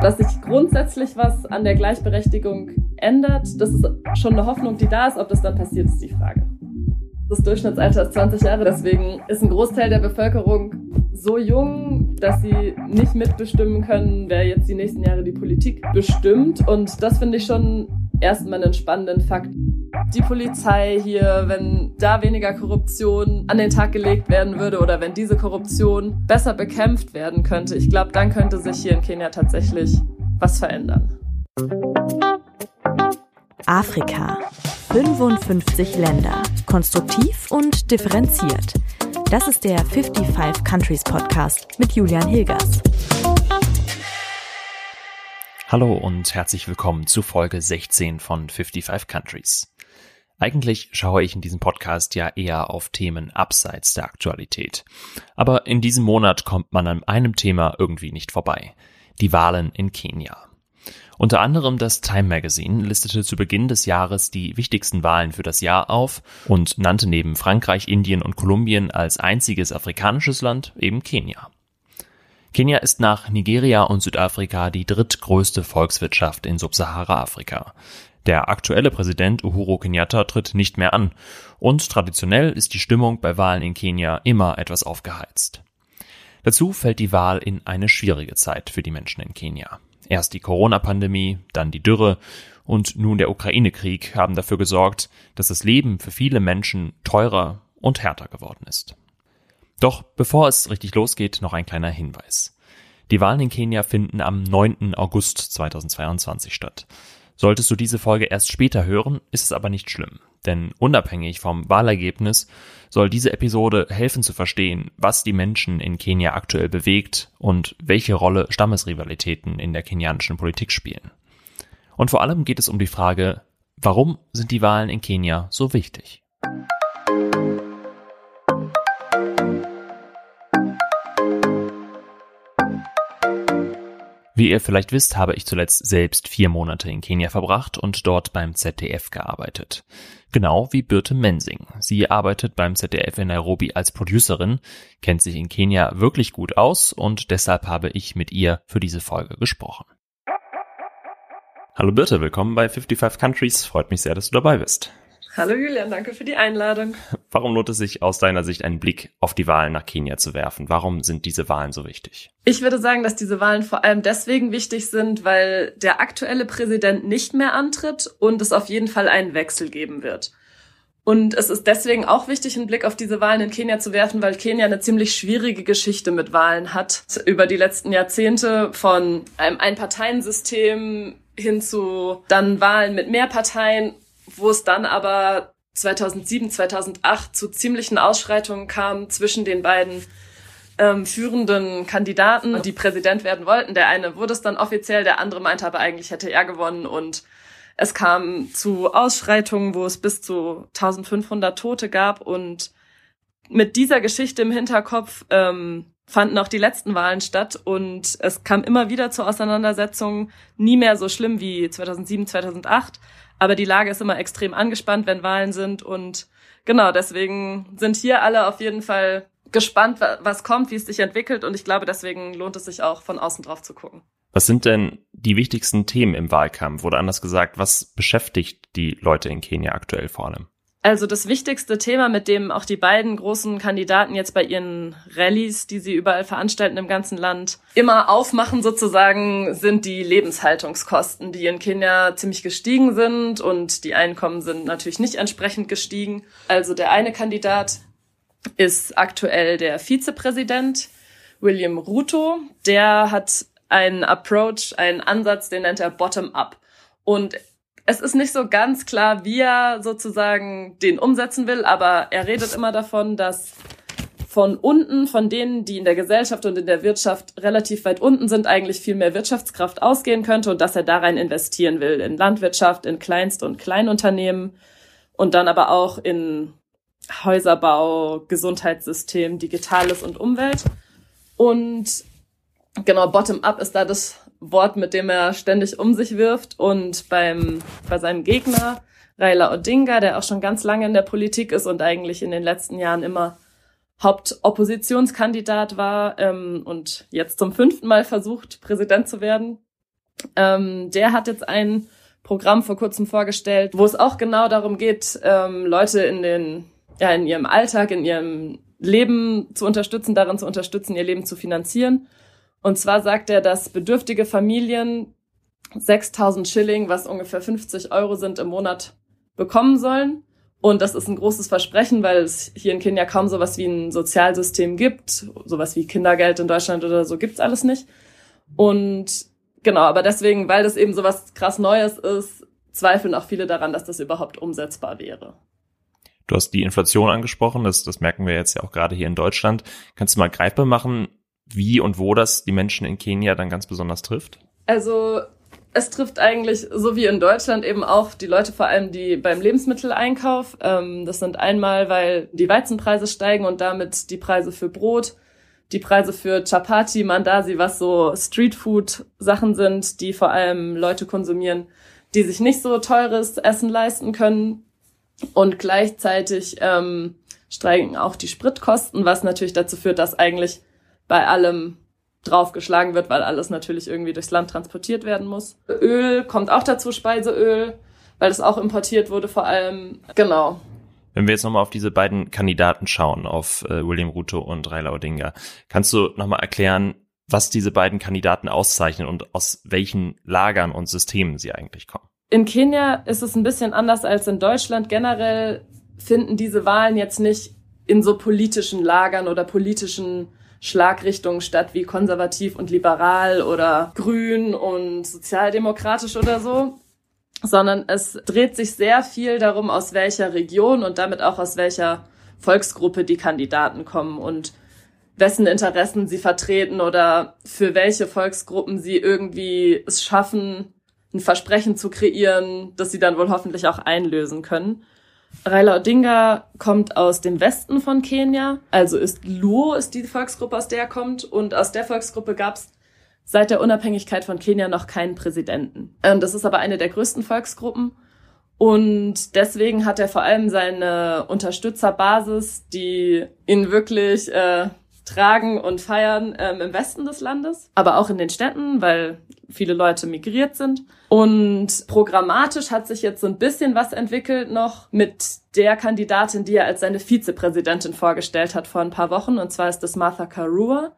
Dass sich grundsätzlich was an der Gleichberechtigung ändert, das ist schon eine Hoffnung, die da ist. Ob das dann passiert, ist die Frage. Das Durchschnittsalter ist 20 Jahre, deswegen ist ein Großteil der Bevölkerung so jung, dass sie nicht mitbestimmen können, wer jetzt die nächsten Jahre die Politik bestimmt. Und das finde ich schon erstmal einen spannenden Fakt. Die Polizei hier, wenn da weniger Korruption an den Tag gelegt werden würde oder wenn diese Korruption besser bekämpft werden könnte, ich glaube, dann könnte sich hier in Kenia tatsächlich was verändern. Afrika. 55 Länder. Konstruktiv und differenziert. Das ist der 55 Countries Podcast mit Julian Hilgers. Hallo und herzlich willkommen zu Folge 16 von 55 Countries. Eigentlich schaue ich in diesem Podcast ja eher auf Themen abseits der Aktualität. Aber in diesem Monat kommt man an einem Thema irgendwie nicht vorbei. Die Wahlen in Kenia. Unter anderem das Time Magazine listete zu Beginn des Jahres die wichtigsten Wahlen für das Jahr auf und nannte neben Frankreich, Indien und Kolumbien als einziges afrikanisches Land eben Kenia. Kenia ist nach Nigeria und Südafrika die drittgrößte Volkswirtschaft in Subsahara-Afrika. Der aktuelle Präsident Uhuru Kenyatta tritt nicht mehr an und traditionell ist die Stimmung bei Wahlen in Kenia immer etwas aufgeheizt. Dazu fällt die Wahl in eine schwierige Zeit für die Menschen in Kenia. Erst die Corona-Pandemie, dann die Dürre und nun der Ukraine-Krieg haben dafür gesorgt, dass das Leben für viele Menschen teurer und härter geworden ist. Doch bevor es richtig losgeht, noch ein kleiner Hinweis. Die Wahlen in Kenia finden am 9. August 2022 statt. Solltest du diese Folge erst später hören, ist es aber nicht schlimm. Denn unabhängig vom Wahlergebnis soll diese Episode helfen zu verstehen, was die Menschen in Kenia aktuell bewegt und welche Rolle Stammesrivalitäten in der kenianischen Politik spielen. Und vor allem geht es um die Frage, warum sind die Wahlen in Kenia so wichtig? Wie ihr vielleicht wisst, habe ich zuletzt selbst vier Monate in Kenia verbracht und dort beim ZDF gearbeitet. Genau wie Birte Mensing. Sie arbeitet beim ZDF in Nairobi als Producerin, kennt sich in Kenia wirklich gut aus und deshalb habe ich mit ihr für diese Folge gesprochen. Hallo Birte, willkommen bei 55 Countries. Freut mich sehr, dass du dabei bist. Hallo Julian, danke für die Einladung. Warum lohnt es sich aus deiner Sicht einen Blick auf die Wahlen nach Kenia zu werfen? Warum sind diese Wahlen so wichtig? Ich würde sagen, dass diese Wahlen vor allem deswegen wichtig sind, weil der aktuelle Präsident nicht mehr antritt und es auf jeden Fall einen Wechsel geben wird. Und es ist deswegen auch wichtig, einen Blick auf diese Wahlen in Kenia zu werfen, weil Kenia eine ziemlich schwierige Geschichte mit Wahlen hat. Über die letzten Jahrzehnte von einem Einparteiensystem hin zu dann Wahlen mit mehr Parteien wo es dann aber 2007, 2008 zu ziemlichen Ausschreitungen kam zwischen den beiden ähm, führenden Kandidaten, die Präsident werden wollten. Der eine wurde es dann offiziell, der andere meinte aber eigentlich hätte er gewonnen. Und es kam zu Ausschreitungen, wo es bis zu 1500 Tote gab. Und mit dieser Geschichte im Hinterkopf ähm, fanden auch die letzten Wahlen statt. Und es kam immer wieder zu Auseinandersetzungen, nie mehr so schlimm wie 2007, 2008, aber die Lage ist immer extrem angespannt, wenn Wahlen sind. Und genau, deswegen sind hier alle auf jeden Fall gespannt, was kommt, wie es sich entwickelt. Und ich glaube, deswegen lohnt es sich auch, von außen drauf zu gucken. Was sind denn die wichtigsten Themen im Wahlkampf? Oder anders gesagt, was beschäftigt die Leute in Kenia aktuell vor allem? Also das wichtigste Thema, mit dem auch die beiden großen Kandidaten jetzt bei ihren Rallyes, die sie überall veranstalten im ganzen Land, immer aufmachen sozusagen, sind die Lebenshaltungskosten, die in Kenia ziemlich gestiegen sind und die Einkommen sind natürlich nicht entsprechend gestiegen. Also der eine Kandidat ist aktuell der Vizepräsident William Ruto. Der hat einen Approach, einen Ansatz, den nennt er Bottom-up. Und es ist nicht so ganz klar, wie er sozusagen den umsetzen will, aber er redet immer davon, dass von unten, von denen, die in der Gesellschaft und in der Wirtschaft relativ weit unten sind, eigentlich viel mehr Wirtschaftskraft ausgehen könnte und dass er da rein investieren will, in Landwirtschaft, in Kleinst- und Kleinunternehmen und dann aber auch in Häuserbau, Gesundheitssystem, Digitales und Umwelt. Und genau, Bottom-up ist da das Wort, mit dem er ständig um sich wirft. Und beim, bei seinem Gegner, Raila Odinga, der auch schon ganz lange in der Politik ist und eigentlich in den letzten Jahren immer Hauptoppositionskandidat war ähm, und jetzt zum fünften Mal versucht, Präsident zu werden, Ähm, der hat jetzt ein Programm vor kurzem vorgestellt, wo es auch genau darum geht, ähm, Leute in den, ja, in ihrem Alltag, in ihrem Leben zu unterstützen, darin zu unterstützen, ihr Leben zu finanzieren. Und zwar sagt er, dass bedürftige Familien 6000 Schilling, was ungefähr 50 Euro sind im Monat, bekommen sollen. Und das ist ein großes Versprechen, weil es hier in Kenia kaum sowas wie ein Sozialsystem gibt. Sowas wie Kindergeld in Deutschland oder so gibt's alles nicht. Und genau, aber deswegen, weil das eben sowas krass Neues ist, zweifeln auch viele daran, dass das überhaupt umsetzbar wäre. Du hast die Inflation angesprochen, das, das merken wir jetzt ja auch gerade hier in Deutschland. Kannst du mal greifbar machen, wie und wo das die Menschen in Kenia dann ganz besonders trifft? Also es trifft eigentlich, so wie in Deutschland, eben auch die Leute vor allem, die beim Lebensmitteleinkauf. Ähm, das sind einmal, weil die Weizenpreise steigen und damit die Preise für Brot, die Preise für Chapati, Mandasi, was so Streetfood-Sachen sind, die vor allem Leute konsumieren, die sich nicht so teures Essen leisten können. Und gleichzeitig ähm, steigen auch die Spritkosten, was natürlich dazu führt, dass eigentlich bei allem draufgeschlagen wird, weil alles natürlich irgendwie durchs Land transportiert werden muss. Öl kommt auch dazu, Speiseöl, weil es auch importiert wurde vor allem. Genau. Wenn wir jetzt nochmal auf diese beiden Kandidaten schauen, auf äh, William Ruto und Raila Odinga, kannst du nochmal erklären, was diese beiden Kandidaten auszeichnen und aus welchen Lagern und Systemen sie eigentlich kommen? In Kenia ist es ein bisschen anders als in Deutschland. Generell finden diese Wahlen jetzt nicht in so politischen Lagern oder politischen Schlagrichtungen statt wie konservativ und liberal oder grün und sozialdemokratisch oder so, sondern es dreht sich sehr viel darum, aus welcher Region und damit auch aus welcher Volksgruppe die Kandidaten kommen und wessen Interessen sie vertreten oder für welche Volksgruppen sie irgendwie es schaffen, ein Versprechen zu kreieren, das sie dann wohl hoffentlich auch einlösen können. Raila Odinga kommt aus dem Westen von Kenia, also ist Luo ist die Volksgruppe, aus der er kommt. Und aus der Volksgruppe gab es seit der Unabhängigkeit von Kenia noch keinen Präsidenten. Ähm, das ist aber eine der größten Volksgruppen. Und deswegen hat er vor allem seine Unterstützerbasis, die ihn wirklich äh, tragen und feiern ähm, im Westen des Landes, aber auch in den Städten, weil viele Leute migriert sind. Und programmatisch hat sich jetzt so ein bisschen was entwickelt noch mit der Kandidatin, die er als seine Vizepräsidentin vorgestellt hat vor ein paar Wochen. Und zwar ist das Martha Karua.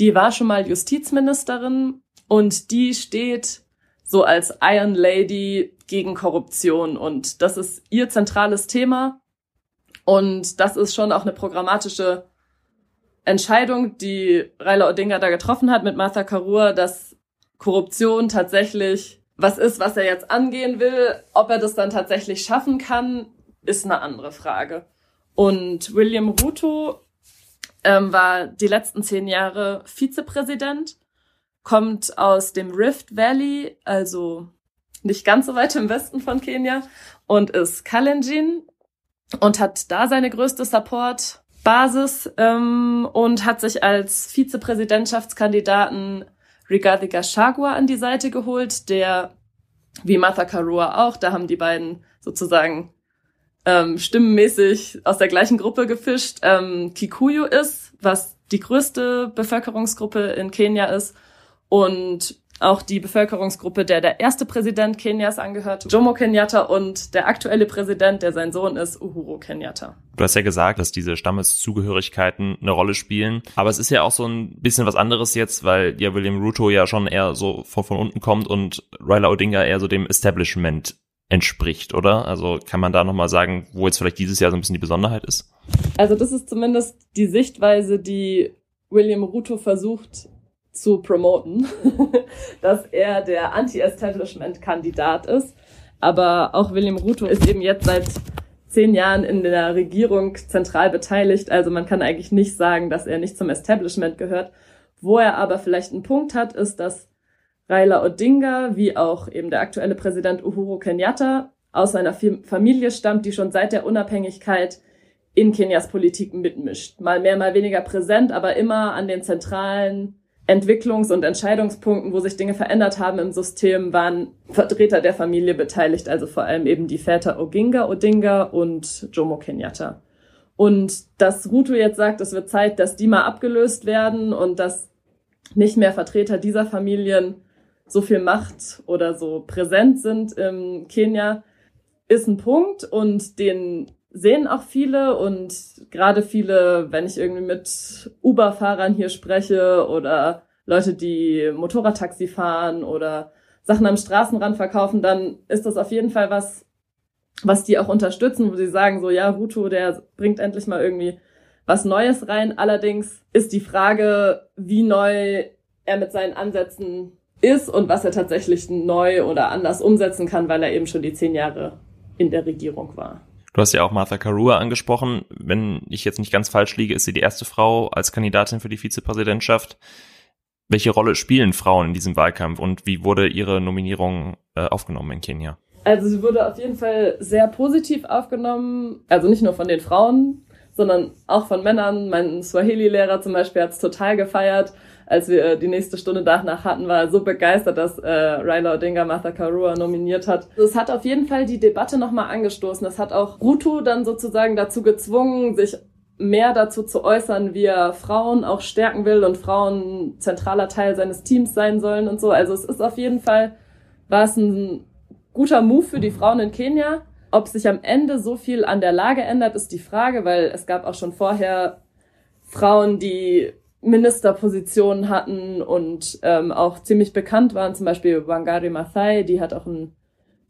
Die war schon mal Justizministerin und die steht so als Iron Lady gegen Korruption. Und das ist ihr zentrales Thema. Und das ist schon auch eine programmatische Entscheidung, die Raila Odinga da getroffen hat mit Martha Karua, dass Korruption tatsächlich was ist, was er jetzt angehen will. Ob er das dann tatsächlich schaffen kann, ist eine andere Frage. Und William Ruto ähm, war die letzten zehn Jahre Vizepräsident, kommt aus dem Rift Valley, also nicht ganz so weit im Westen von Kenia, und ist Kalenjin und hat da seine größte Support-Basis ähm, und hat sich als Vizepräsidentschaftskandidaten Rigathi Gachagua an die Seite geholt, der wie Martha Karua auch, da haben die beiden sozusagen ähm, stimmenmäßig aus der gleichen Gruppe gefischt, ähm, Kikuyu ist, was die größte Bevölkerungsgruppe in Kenia ist und auch die Bevölkerungsgruppe, der der erste Präsident Kenias angehört, Jomo Kenyatta und der aktuelle Präsident, der sein Sohn ist, Uhuru Kenyatta. Du hast ja gesagt, dass diese Stammeszugehörigkeiten eine Rolle spielen. Aber es ist ja auch so ein bisschen was anderes jetzt, weil ja William Ruto ja schon eher so von, von unten kommt und Raila Odinga eher so dem Establishment entspricht, oder? Also kann man da nochmal sagen, wo jetzt vielleicht dieses Jahr so ein bisschen die Besonderheit ist? Also das ist zumindest die Sichtweise, die William Ruto versucht zu promoten, dass er der Anti-Establishment-Kandidat ist. Aber auch William Ruto ist eben jetzt seit zehn Jahren in der Regierung zentral beteiligt. Also man kann eigentlich nicht sagen, dass er nicht zum Establishment gehört. Wo er aber vielleicht einen Punkt hat, ist, dass Raila Odinga, wie auch eben der aktuelle Präsident Uhuru Kenyatta, aus einer Familie stammt, die schon seit der Unabhängigkeit in Kenias Politik mitmischt. Mal mehr, mal weniger präsent, aber immer an den zentralen Entwicklungs- und Entscheidungspunkten, wo sich Dinge verändert haben im System, waren Vertreter der Familie beteiligt, also vor allem eben die Väter Oginga, Odinga und Jomo Kenyatta. Und dass Ruto jetzt sagt, es wird Zeit, dass die mal abgelöst werden und dass nicht mehr Vertreter dieser Familien so viel Macht oder so präsent sind im Kenia, ist ein Punkt und den sehen auch viele und gerade viele, wenn ich irgendwie mit Uber-Fahrern hier spreche oder Leute, die Motorradtaxi fahren oder Sachen am Straßenrand verkaufen, dann ist das auf jeden Fall was, was die auch unterstützen, wo sie sagen so, ja, Ruto, der bringt endlich mal irgendwie was Neues rein. Allerdings ist die Frage, wie neu er mit seinen Ansätzen ist und was er tatsächlich neu oder anders umsetzen kann, weil er eben schon die zehn Jahre in der Regierung war. Du hast ja auch Martha Karua angesprochen. Wenn ich jetzt nicht ganz falsch liege, ist sie die erste Frau als Kandidatin für die Vizepräsidentschaft. Welche Rolle spielen Frauen in diesem Wahlkampf und wie wurde ihre Nominierung äh, aufgenommen in Kenia? Also sie wurde auf jeden Fall sehr positiv aufgenommen. Also nicht nur von den Frauen, sondern auch von Männern. Mein Swahili-Lehrer zum Beispiel hat es total gefeiert als wir äh, die nächste Stunde danach hatten, war er so begeistert, dass äh, Raila Odinga Martha Karua nominiert hat. Das hat auf jeden Fall die Debatte nochmal angestoßen. Das hat auch Ruto dann sozusagen dazu gezwungen, sich mehr dazu zu äußern, wie er Frauen auch stärken will und Frauen zentraler Teil seines Teams sein sollen und so. Also es ist auf jeden Fall, war es ein guter Move für die Frauen in Kenia. Ob sich am Ende so viel an der Lage ändert, ist die Frage, weil es gab auch schon vorher Frauen, die Ministerpositionen hatten und ähm, auch ziemlich bekannt waren, zum Beispiel Wangari Maathai, die hat auch einen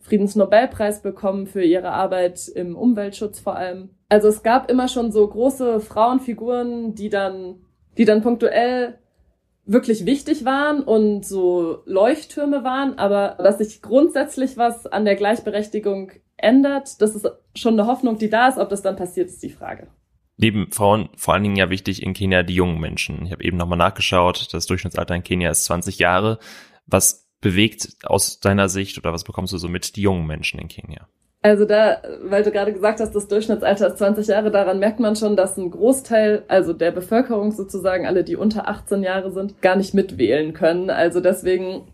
Friedensnobelpreis bekommen für ihre Arbeit im Umweltschutz vor allem. Also es gab immer schon so große Frauenfiguren, die dann, die dann punktuell wirklich wichtig waren und so Leuchttürme waren, aber dass sich grundsätzlich was an der Gleichberechtigung ändert, das ist schon eine Hoffnung, die da ist. Ob das dann passiert, ist die Frage neben Frauen vor allen Dingen ja wichtig in Kenia die jungen Menschen. Ich habe eben nochmal nachgeschaut, das Durchschnittsalter in Kenia ist 20 Jahre. Was bewegt aus deiner Sicht oder was bekommst du so mit die jungen Menschen in Kenia? Also da, weil du gerade gesagt hast, das Durchschnittsalter ist 20 Jahre, daran merkt man schon, dass ein Großteil, also der Bevölkerung sozusagen, alle, die unter 18 Jahre sind, gar nicht mitwählen können. Also deswegen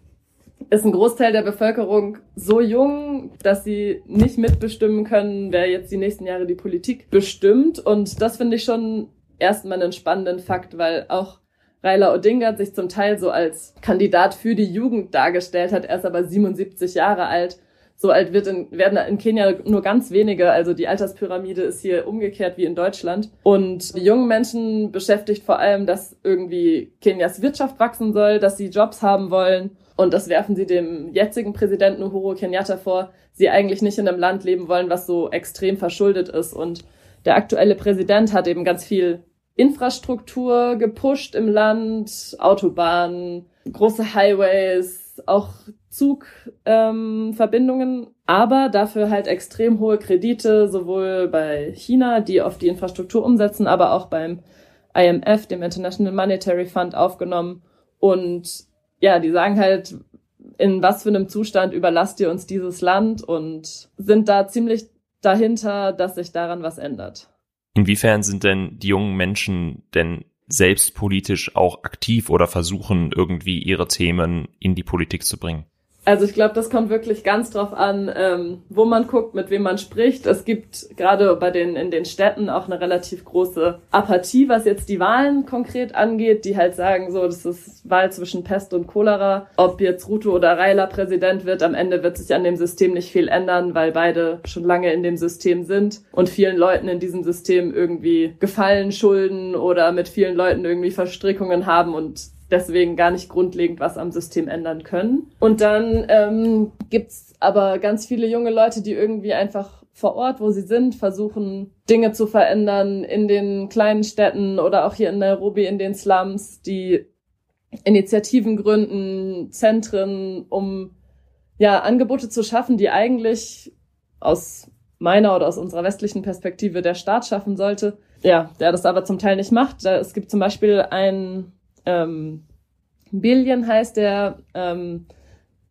ist ein Großteil der Bevölkerung so jung, dass sie nicht mitbestimmen können, wer jetzt die nächsten Jahre die Politik bestimmt. Und das finde ich schon erstmal einen spannenden Fakt, weil auch Raila Odinga sich zum Teil so als Kandidat für die Jugend dargestellt hat. Er ist aber 77 Jahre alt. So alt wird in, werden in Kenia nur ganz wenige. Also die Alterspyramide ist hier umgekehrt wie in Deutschland. Und die jungen Menschen beschäftigt vor allem, dass irgendwie Kenias Wirtschaft wachsen soll, dass sie Jobs haben wollen und das werfen sie dem jetzigen Präsidenten Uhuru Kenyatta vor, sie eigentlich nicht in einem Land leben wollen, was so extrem verschuldet ist. Und der aktuelle Präsident hat eben ganz viel Infrastruktur gepusht im Land, Autobahnen, große Highways, auch Zugverbindungen, ähm, aber dafür halt extrem hohe Kredite, sowohl bei China, die auf die Infrastruktur umsetzen, aber auch beim IMF, dem International Monetary Fund, aufgenommen. Und ja, die sagen halt, in was für einem Zustand überlasst ihr uns dieses Land und sind da ziemlich dahinter, dass sich daran was ändert. Inwiefern sind denn die jungen Menschen denn selbst politisch auch aktiv oder versuchen irgendwie ihre Themen in die Politik zu bringen? Also ich glaube, das kommt wirklich ganz drauf an, ähm, wo man guckt, mit wem man spricht. Es gibt gerade bei den in den Städten auch eine relativ große Apathie, was jetzt die Wahlen konkret angeht, die halt sagen, so, das ist Wahl zwischen Pest und Cholera. Ob jetzt Ruto oder Raila Präsident wird, am Ende wird sich an dem System nicht viel ändern, weil beide schon lange in dem System sind und vielen Leuten in diesem System irgendwie Gefallen schulden oder mit vielen Leuten irgendwie Verstrickungen haben und deswegen gar nicht grundlegend was am System ändern können. Und dann ähm, gibt's aber ganz viele junge Leute, die irgendwie einfach vor Ort, wo sie sind, versuchen, Dinge zu verändern in den kleinen Städten oder auch hier in Nairobi in den Slums, die Initiativen gründen, Zentren, um ja Angebote zu schaffen, die eigentlich aus meiner oder aus unserer westlichen Perspektive der Staat schaffen sollte. Ja, der das aber zum Teil nicht macht. Es gibt zum Beispiel ein ähm, Billion heißt der, ähm,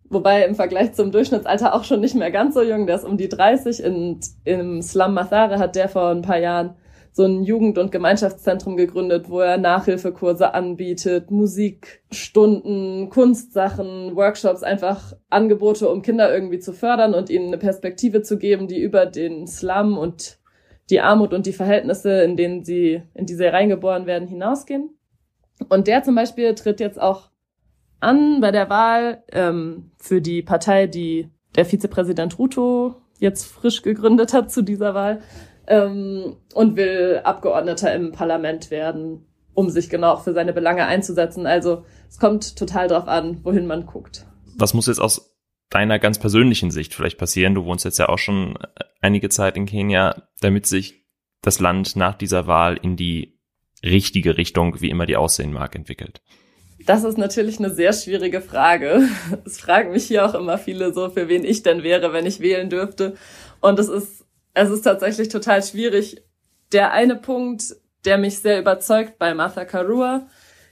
wobei im Vergleich zum Durchschnittsalter auch schon nicht mehr ganz so jung, der ist um die 30. In, Im Slum Mathare hat der vor ein paar Jahren so ein Jugend- und Gemeinschaftszentrum gegründet, wo er Nachhilfekurse anbietet, Musikstunden, Kunstsachen, Workshops, einfach Angebote, um Kinder irgendwie zu fördern und ihnen eine Perspektive zu geben, die über den Slum und die Armut und die Verhältnisse, in denen sie, in die sie reingeboren werden, hinausgehen. Und der zum Beispiel tritt jetzt auch an bei der Wahl ähm, für die Partei, die der Vizepräsident Ruto jetzt frisch gegründet hat zu dieser Wahl ähm, und will Abgeordneter im Parlament werden, um sich genau für seine Belange einzusetzen. Also es kommt total drauf an, wohin man guckt. Was muss jetzt aus deiner ganz persönlichen Sicht vielleicht passieren? Du wohnst jetzt ja auch schon einige Zeit in Kenia, damit sich das Land nach dieser Wahl in die richtige Richtung, wie immer die aussehen mag, entwickelt? Das ist natürlich eine sehr schwierige Frage. Es fragen mich hier auch immer viele so, für wen ich denn wäre, wenn ich wählen dürfte. Und es ist, es ist tatsächlich total schwierig. Der eine Punkt, der mich sehr überzeugt bei Martha Karua,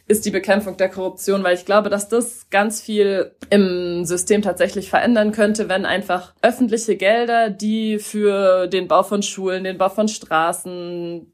ist die Bekämpfung der Korruption, weil ich glaube, dass das ganz viel im System tatsächlich verändern könnte, wenn einfach öffentliche Gelder, die für den Bau von Schulen, den Bau von Straßen,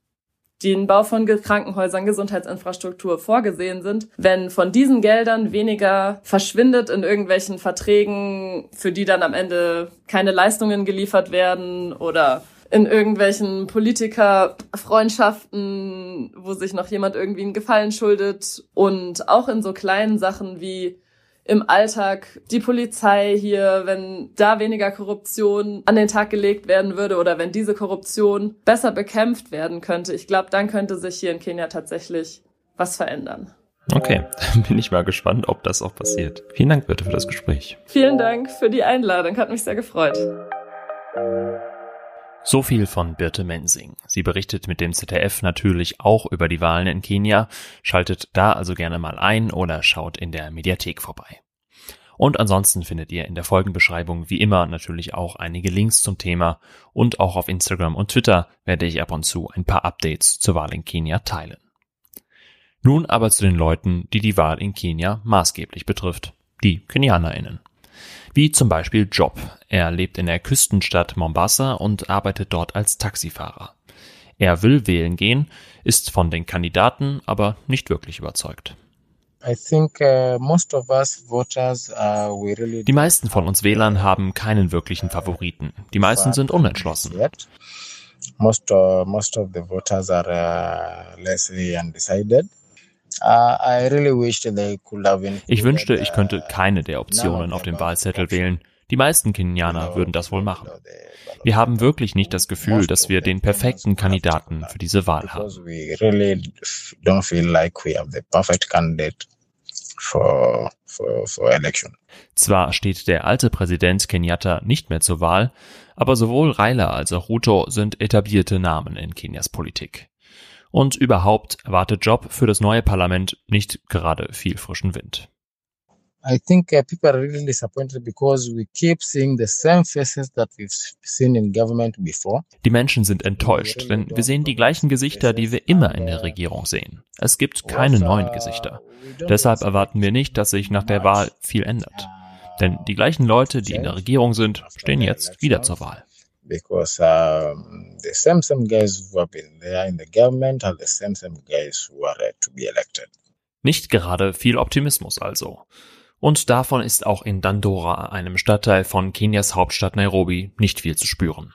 den Bau von Krankenhäusern, Gesundheitsinfrastruktur vorgesehen sind, wenn von diesen Geldern weniger verschwindet in irgendwelchen Verträgen, für die dann am Ende keine Leistungen geliefert werden oder in irgendwelchen Politikerfreundschaften, wo sich noch jemand irgendwie einen Gefallen schuldet. Und auch in so kleinen Sachen wie im Alltag die Polizei hier, wenn da weniger Korruption an den Tag gelegt werden würde oder wenn diese Korruption besser bekämpft werden könnte, ich glaube, dann könnte sich hier in Kenia tatsächlich was verändern. Okay, dann bin ich mal gespannt, ob das auch passiert. Vielen Dank bitte für das Gespräch. Vielen Dank für die Einladung, hat mich sehr gefreut. So viel von Birte Mensing. Sie berichtet mit dem ZDF natürlich auch über die Wahlen in Kenia, schaltet da also gerne mal ein oder schaut in der Mediathek vorbei. Und ansonsten findet ihr in der Folgenbeschreibung wie immer natürlich auch einige Links zum Thema und auch auf Instagram und Twitter werde ich ab und zu ein paar Updates zur Wahl in Kenia teilen. Nun aber zu den Leuten, die die Wahl in Kenia maßgeblich betrifft, die KenianerInnen wie zum Beispiel Job. Er lebt in der Küstenstadt Mombasa und arbeitet dort als Taxifahrer. Er will wählen gehen, ist von den Kandidaten aber nicht wirklich überzeugt. Uh, Die meisten von uns Wählern haben keinen wirklichen Favoriten. Die meisten sind unentschlossen. Most, uh, most of the voters are uh, lessly undecided. Uh, ich wünschte, ich könnte uh, keine der Optionen auf dem Wahlzettel wählen. Die meisten Kenianer würden das wohl machen. Wir haben wirklich nicht das Gefühl, dass wir den perfekten Kandidaten für diese Wahl haben. Zwar steht der alte Präsident Kenyatta nicht mehr zur Wahl, aber sowohl Raila als auch Ruto sind etablierte Namen in Kenias Politik. Und überhaupt erwartet Job für das neue Parlament nicht gerade viel frischen Wind. I think uh, people are really disappointed because we keep seeing the same faces that we've seen in government before. Die Menschen sind enttäuscht, denn wir sehen die gleichen Gesichter, die wir immer in der Regierung sehen. Es gibt keine neuen Gesichter. Deshalb erwarten wir nicht, dass sich nach der Wahl viel ändert. Denn die gleichen Leute, die in der Regierung sind, stehen jetzt wieder zur Wahl because um, the same same guys who have been there in the government are the same same guys who are to be elected. Nicht gerade viel Optimismus also. Und davon ist auch in Dandora, einem Stadtteil von Kenias Hauptstadt Nairobi, nicht viel zu spüren.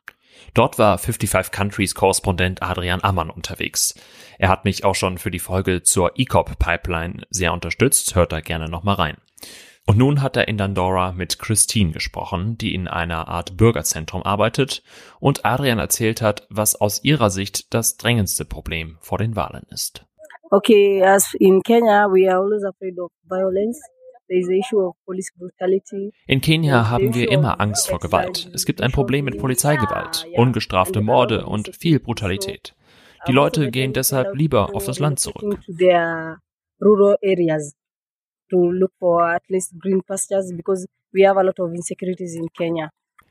Dort war 55 Countries Korrespondent Adrian Ammann unterwegs. Er hat mich auch schon für die Folge zur ECOP Pipeline sehr unterstützt, hört da gerne nochmal rein. Und nun hat er in Dandora mit Christine gesprochen, die in einer Art Bürgerzentrum arbeitet und Adrian erzählt hat, was aus ihrer Sicht das drängendste Problem vor den Wahlen ist. Okay, as in Kenya, we are always afraid of violence. In Kenia haben wir immer Angst vor Gewalt. Es gibt ein Problem mit Polizeigewalt, ungestrafte Morde und viel Brutalität. Die Leute gehen deshalb lieber auf das Land zurück to look for at least green pastures because we have a lot of insecurities in Kenya.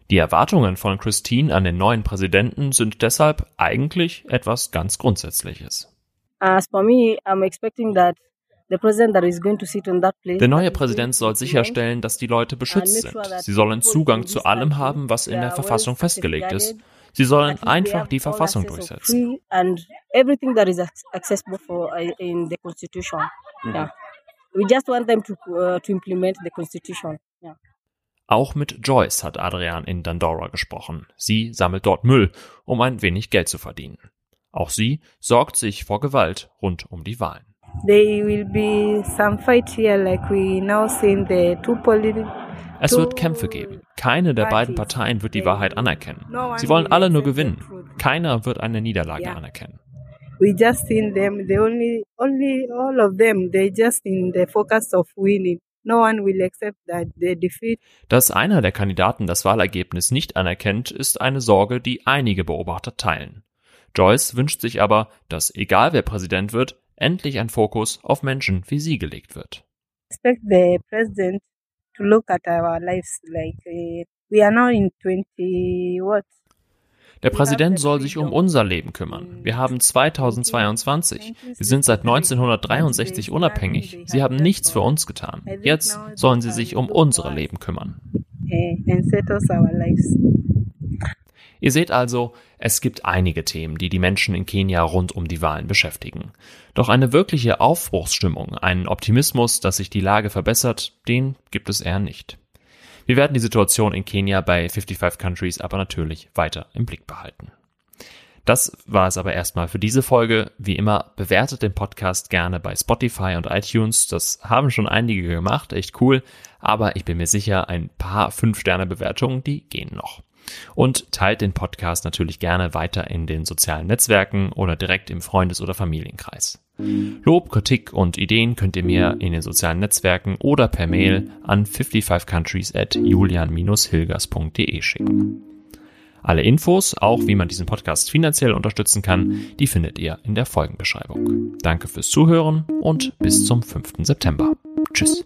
Die Erwartungen von Christine an den neuen Präsidenten sind deshalb eigentlich etwas ganz Grundsätzliches. As for me, I'm expecting that der neue Präsident soll sicherstellen, dass die Leute beschützt sind. Sie sollen Zugang zu allem haben, was in der Verfassung festgelegt ist. Sie sollen einfach die Verfassung durchsetzen. Mhm. We just want them to, uh, to implement the constitution. Yeah. Auch mit Joyce hat Adrian in Dandora gesprochen. Sie sammelt dort Müll, um ein wenig Geld zu verdienen. Auch sie sorgt sich vor Gewalt rund um die Wahlen. There will be some fight here, like we now seen the two political. Es wird Kämpfe geben. Keine der beiden Parteien wird die Wahrheit anerkennen. Sie wollen alle nur gewinnen. Keiner wird eine Niederlage anerkennen. We just seen them. The only, only all of them. They just in the focus of winning. No one will accept that they defeat. Dass einer der Kandidaten das Wahlergebnis nicht anerkennt, ist eine Sorge, die einige Beobachter teilen. Joyce wünscht sich aber, dass egal wer Präsident wird, endlich ein Fokus auf Menschen wie sie gelegt wird. Expect the president to look at our lives like uh, we are now in 20 what? Der Präsident soll sich um unser Leben kümmern. Wir haben 2022. Wir sind seit 1963 unabhängig. Sie haben nichts für uns getan. Jetzt sollen sie sich um unsere Leben kümmern. Ihr seht also, es gibt einige Themen, die die Menschen in Kenia rund um die Wahlen beschäftigen. Doch eine wirkliche Aufbruchsstimmung, einen Optimismus, dass sich die Lage verbessert, den gibt es eher nicht. Wir werden die Situation in Kenia bei 55 Countries aber natürlich weiter im Blick behalten. Das war es aber erstmal für diese Folge. Wie immer, bewertet den Podcast gerne bei Spotify und iTunes. Das haben schon einige gemacht, echt cool. Aber ich bin mir sicher, ein paar 5-Sterne-Bewertungen, die gehen noch. Und teilt den Podcast natürlich gerne weiter in den sozialen Netzwerken oder direkt im Freundes- oder Familienkreis. Lob, Kritik und Ideen könnt ihr mir in den sozialen Netzwerken oder per Mail an 55countries at julian-hilgers.de schicken. Alle Infos, auch wie man diesen Podcast finanziell unterstützen kann, die findet ihr in der Folgenbeschreibung. Danke fürs Zuhören und bis zum 5. September. Tschüss.